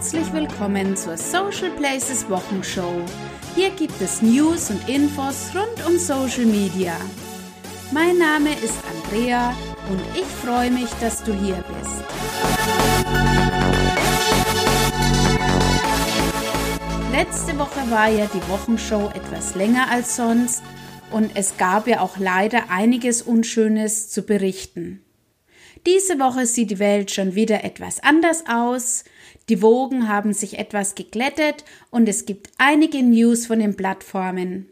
Herzlich willkommen zur Social Places Wochenshow. Hier gibt es News und Infos rund um Social Media. Mein Name ist Andrea und ich freue mich, dass du hier bist. Letzte Woche war ja die Wochenshow etwas länger als sonst und es gab ja auch leider einiges Unschönes zu berichten. Diese Woche sieht die Welt schon wieder etwas anders aus. Die Wogen haben sich etwas geglättet und es gibt einige News von den Plattformen.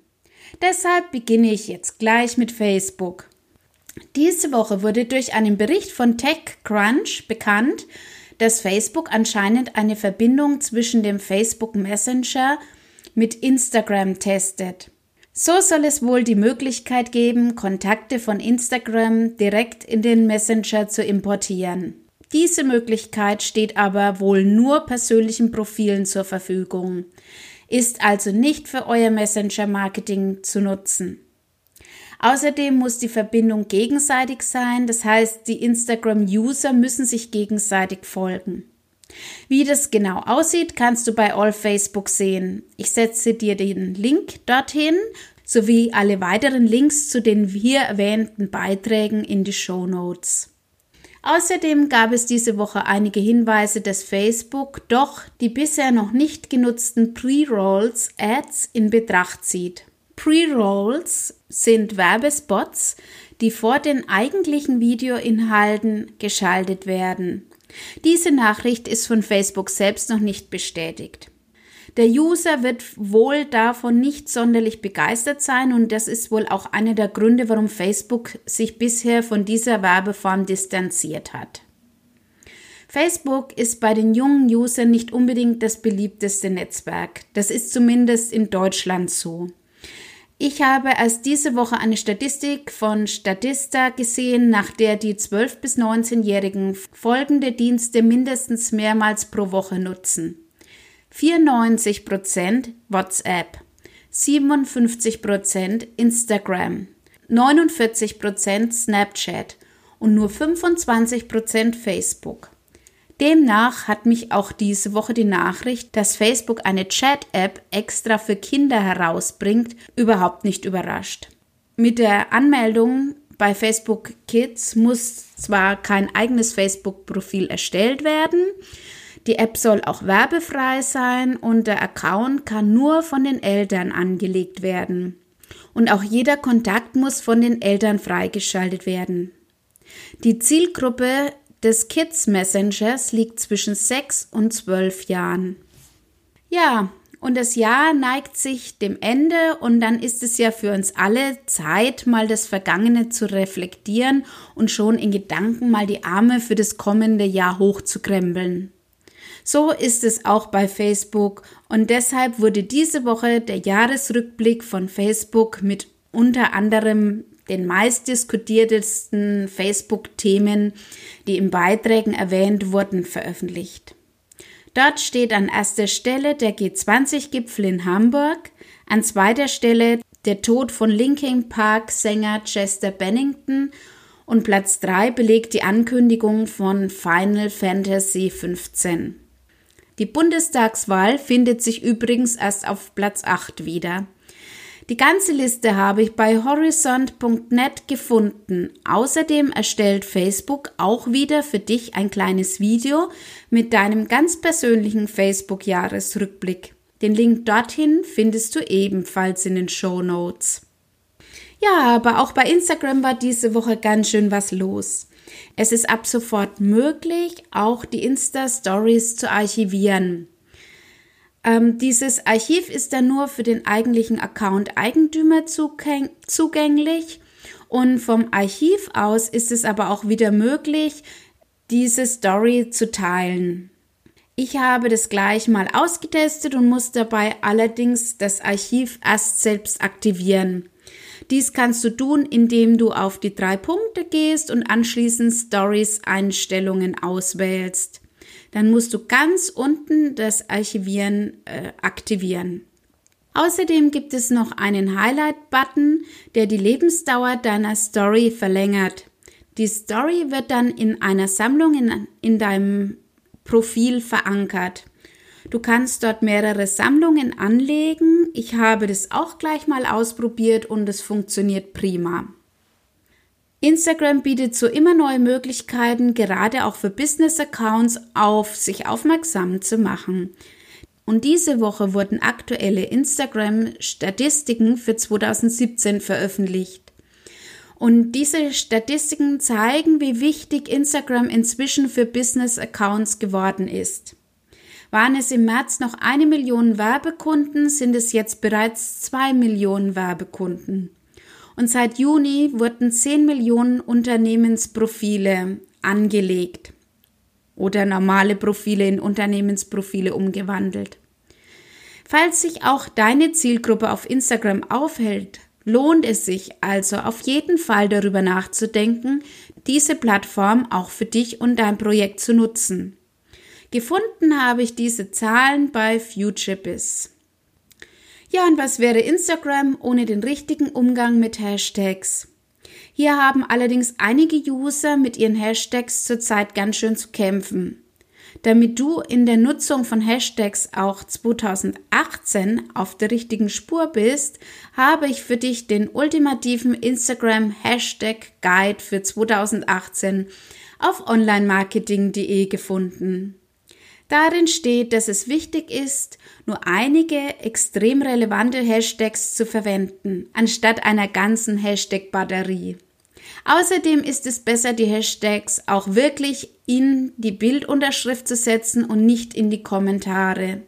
Deshalb beginne ich jetzt gleich mit Facebook. Diese Woche wurde durch einen Bericht von TechCrunch bekannt, dass Facebook anscheinend eine Verbindung zwischen dem Facebook Messenger mit Instagram testet. So soll es wohl die Möglichkeit geben, Kontakte von Instagram direkt in den Messenger zu importieren. Diese Möglichkeit steht aber wohl nur persönlichen Profilen zur Verfügung, ist also nicht für euer Messenger-Marketing zu nutzen. Außerdem muss die Verbindung gegenseitig sein, das heißt, die Instagram-User müssen sich gegenseitig folgen. Wie das genau aussieht, kannst du bei All Facebook sehen. Ich setze dir den Link dorthin sowie alle weiteren Links zu den hier erwähnten Beiträgen in die Show Notes. Außerdem gab es diese Woche einige Hinweise, dass Facebook doch die bisher noch nicht genutzten Pre-Rolls Ads in Betracht zieht. Pre-Rolls sind Werbespots, die vor den eigentlichen Videoinhalten geschaltet werden. Diese Nachricht ist von Facebook selbst noch nicht bestätigt. Der User wird wohl davon nicht sonderlich begeistert sein und das ist wohl auch einer der Gründe, warum Facebook sich bisher von dieser Werbeform distanziert hat. Facebook ist bei den jungen Usern nicht unbedingt das beliebteste Netzwerk. Das ist zumindest in Deutschland so. Ich habe erst diese Woche eine Statistik von Statista gesehen, nach der die 12- bis 19-Jährigen folgende Dienste mindestens mehrmals pro Woche nutzen. 94% WhatsApp, 57% Instagram, 49% Snapchat und nur 25% Facebook. Demnach hat mich auch diese Woche die Nachricht, dass Facebook eine Chat-App extra für Kinder herausbringt, überhaupt nicht überrascht. Mit der Anmeldung bei Facebook Kids muss zwar kein eigenes Facebook-Profil erstellt werden, die App soll auch werbefrei sein und der Account kann nur von den Eltern angelegt werden. Und auch jeder Kontakt muss von den Eltern freigeschaltet werden. Die Zielgruppe des Kids Messengers liegt zwischen 6 und 12 Jahren. Ja, und das Jahr neigt sich dem Ende und dann ist es ja für uns alle Zeit, mal das Vergangene zu reflektieren und schon in Gedanken mal die Arme für das kommende Jahr hochzukrempeln. So ist es auch bei Facebook und deshalb wurde diese Woche der Jahresrückblick von Facebook mit unter anderem den meistdiskutiertesten Facebook-Themen, die in Beiträgen erwähnt wurden, veröffentlicht. Dort steht an erster Stelle der G20-Gipfel in Hamburg, an zweiter Stelle der Tod von Linkin Park-Sänger Chester Bennington und Platz 3 belegt die Ankündigung von Final Fantasy XV. Die Bundestagswahl findet sich übrigens erst auf Platz 8 wieder. Die ganze Liste habe ich bei horizont.net gefunden. Außerdem erstellt Facebook auch wieder für dich ein kleines Video mit deinem ganz persönlichen Facebook-Jahresrückblick. Den Link dorthin findest du ebenfalls in den Show Notes. Ja, aber auch bei Instagram war diese Woche ganz schön was los. Es ist ab sofort möglich, auch die Insta-Stories zu archivieren. Ähm, dieses Archiv ist dann nur für den eigentlichen Account-Eigentümer zugänglich und vom Archiv aus ist es aber auch wieder möglich, diese Story zu teilen. Ich habe das gleich mal ausgetestet und muss dabei allerdings das Archiv erst selbst aktivieren. Dies kannst du tun, indem du auf die drei Punkte gehst und anschließend Stories Einstellungen auswählst dann musst du ganz unten das Archivieren äh, aktivieren. Außerdem gibt es noch einen Highlight-Button, der die Lebensdauer deiner Story verlängert. Die Story wird dann in einer Sammlung in, in deinem Profil verankert. Du kannst dort mehrere Sammlungen anlegen. Ich habe das auch gleich mal ausprobiert und es funktioniert prima. Instagram bietet so immer neue Möglichkeiten, gerade auch für Business-Accounts auf sich aufmerksam zu machen. Und diese Woche wurden aktuelle Instagram-Statistiken für 2017 veröffentlicht. Und diese Statistiken zeigen, wie wichtig Instagram inzwischen für Business-Accounts geworden ist. Waren es im März noch eine Million Werbekunden, sind es jetzt bereits zwei Millionen Werbekunden. Und seit Juni wurden 10 Millionen Unternehmensprofile angelegt oder normale Profile in Unternehmensprofile umgewandelt. Falls sich auch deine Zielgruppe auf Instagram aufhält, lohnt es sich also auf jeden Fall darüber nachzudenken, diese Plattform auch für dich und dein Projekt zu nutzen. Gefunden habe ich diese Zahlen bei FutureBiz. Ja, und was wäre Instagram ohne den richtigen Umgang mit Hashtags? Hier haben allerdings einige User mit ihren Hashtags zurzeit ganz schön zu kämpfen. Damit du in der Nutzung von Hashtags auch 2018 auf der richtigen Spur bist, habe ich für dich den ultimativen Instagram Hashtag Guide für 2018 auf onlinemarketing.de gefunden. Darin steht, dass es wichtig ist, nur einige extrem relevante Hashtags zu verwenden, anstatt einer ganzen Hashtag-Batterie. Außerdem ist es besser, die Hashtags auch wirklich in die Bildunterschrift zu setzen und nicht in die Kommentare.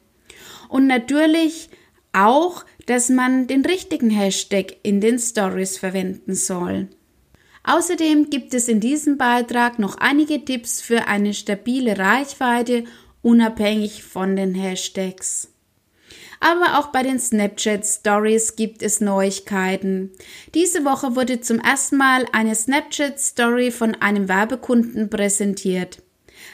Und natürlich auch, dass man den richtigen Hashtag in den Stories verwenden soll. Außerdem gibt es in diesem Beitrag noch einige Tipps für eine stabile Reichweite unabhängig von den Hashtags. Aber auch bei den Snapchat Stories gibt es Neuigkeiten. Diese Woche wurde zum ersten Mal eine Snapchat Story von einem Werbekunden präsentiert.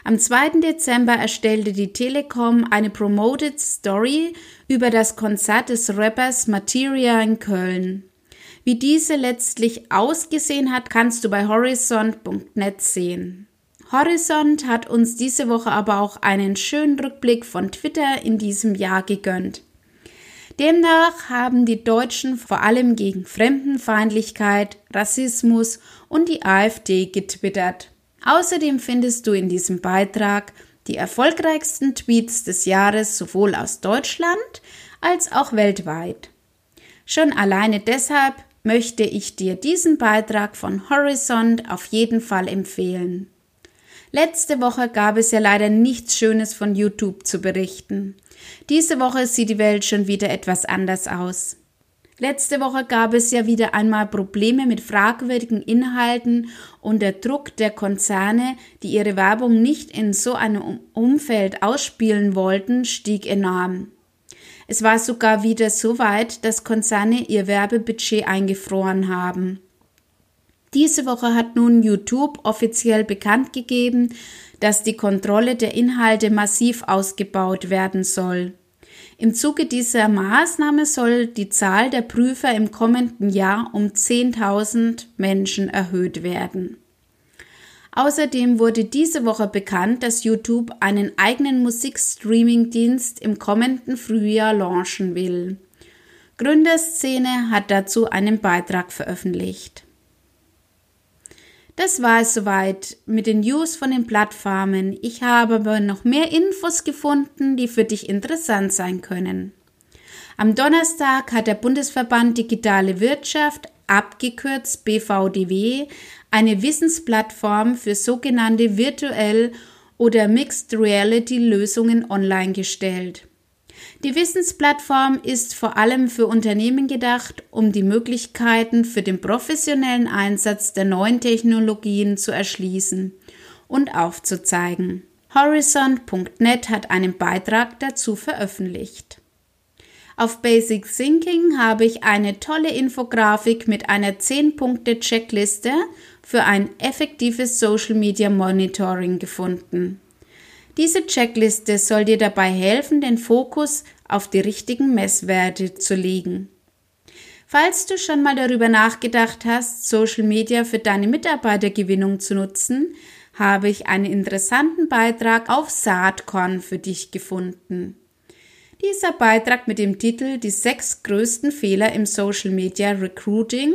Am 2. Dezember erstellte die Telekom eine Promoted Story über das Konzert des Rappers Materia in Köln. Wie diese letztlich ausgesehen hat, kannst du bei horizont.net sehen. Horizont hat uns diese Woche aber auch einen schönen Rückblick von Twitter in diesem Jahr gegönnt. Demnach haben die Deutschen vor allem gegen Fremdenfeindlichkeit, Rassismus und die AfD getwittert. Außerdem findest du in diesem Beitrag die erfolgreichsten Tweets des Jahres sowohl aus Deutschland als auch weltweit. Schon alleine deshalb möchte ich dir diesen Beitrag von Horizont auf jeden Fall empfehlen. Letzte Woche gab es ja leider nichts Schönes von YouTube zu berichten. Diese Woche sieht die Welt schon wieder etwas anders aus. Letzte Woche gab es ja wieder einmal Probleme mit fragwürdigen Inhalten und der Druck der Konzerne, die ihre Werbung nicht in so einem Umfeld ausspielen wollten, stieg enorm. Es war sogar wieder so weit, dass Konzerne ihr Werbebudget eingefroren haben. Diese Woche hat nun YouTube offiziell bekannt gegeben, dass die Kontrolle der Inhalte massiv ausgebaut werden soll. Im Zuge dieser Maßnahme soll die Zahl der Prüfer im kommenden Jahr um 10.000 Menschen erhöht werden. Außerdem wurde diese Woche bekannt, dass YouTube einen eigenen Musikstreaming-Dienst im kommenden Frühjahr launchen will. Gründerszene hat dazu einen Beitrag veröffentlicht. Das war es soweit mit den News von den Plattformen. Ich habe aber noch mehr Infos gefunden, die für dich interessant sein können. Am Donnerstag hat der Bundesverband Digitale Wirtschaft, abgekürzt BVDW, eine Wissensplattform für sogenannte virtuell oder Mixed Reality Lösungen online gestellt. Die Wissensplattform ist vor allem für Unternehmen gedacht, um die Möglichkeiten für den professionellen Einsatz der neuen Technologien zu erschließen und aufzuzeigen. Horizont.net hat einen Beitrag dazu veröffentlicht. Auf Basic Thinking habe ich eine tolle Infografik mit einer 10-Punkte-Checkliste für ein effektives Social Media Monitoring gefunden. Diese Checkliste soll dir dabei helfen, den Fokus auf die richtigen Messwerte zu legen. Falls du schon mal darüber nachgedacht hast, Social Media für deine Mitarbeitergewinnung zu nutzen, habe ich einen interessanten Beitrag auf Saatkorn für dich gefunden. Dieser Beitrag mit dem Titel Die sechs größten Fehler im Social Media Recruiting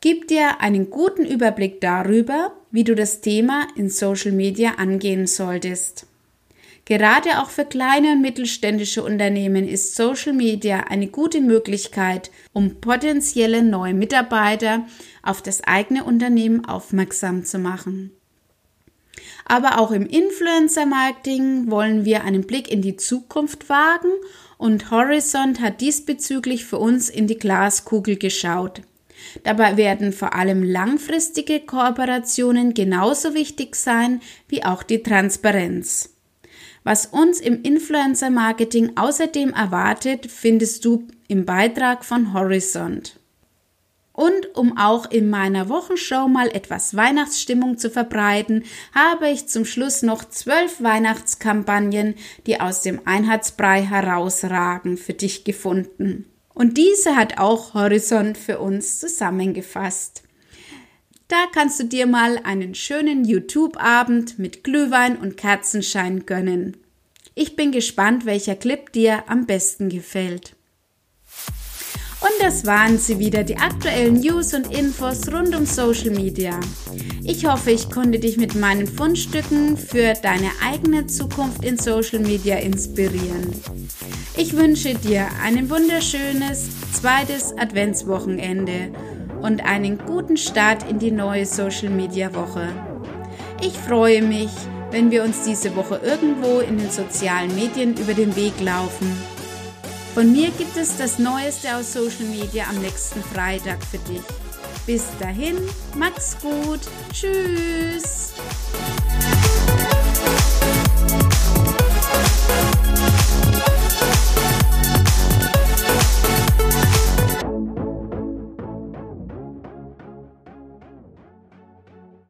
gibt dir einen guten Überblick darüber, wie du das Thema in Social Media angehen solltest. Gerade auch für kleine und mittelständische Unternehmen ist Social Media eine gute Möglichkeit, um potenzielle neue Mitarbeiter auf das eigene Unternehmen aufmerksam zu machen. Aber auch im Influencer-Marketing wollen wir einen Blick in die Zukunft wagen und Horizont hat diesbezüglich für uns in die Glaskugel geschaut. Dabei werden vor allem langfristige Kooperationen genauso wichtig sein wie auch die Transparenz. Was uns im Influencer-Marketing außerdem erwartet, findest du im Beitrag von Horizont. Und um auch in meiner Wochenshow mal etwas Weihnachtsstimmung zu verbreiten, habe ich zum Schluss noch zwölf Weihnachtskampagnen, die aus dem Einheitsbrei herausragen, für dich gefunden. Und diese hat auch Horizont für uns zusammengefasst. Da kannst du dir mal einen schönen YouTube-Abend mit Glühwein und Kerzenschein gönnen. Ich bin gespannt, welcher Clip dir am besten gefällt. Und das waren sie wieder, die aktuellen News und Infos rund um Social Media. Ich hoffe, ich konnte dich mit meinen Fundstücken für deine eigene Zukunft in Social Media inspirieren. Ich wünsche dir ein wunderschönes zweites Adventswochenende und einen guten Start in die neue Social Media Woche. Ich freue mich, wenn wir uns diese Woche irgendwo in den sozialen Medien über den Weg laufen. Von mir gibt es das Neueste aus Social Media am nächsten Freitag für dich. Bis dahin, mach's gut. Tschüss.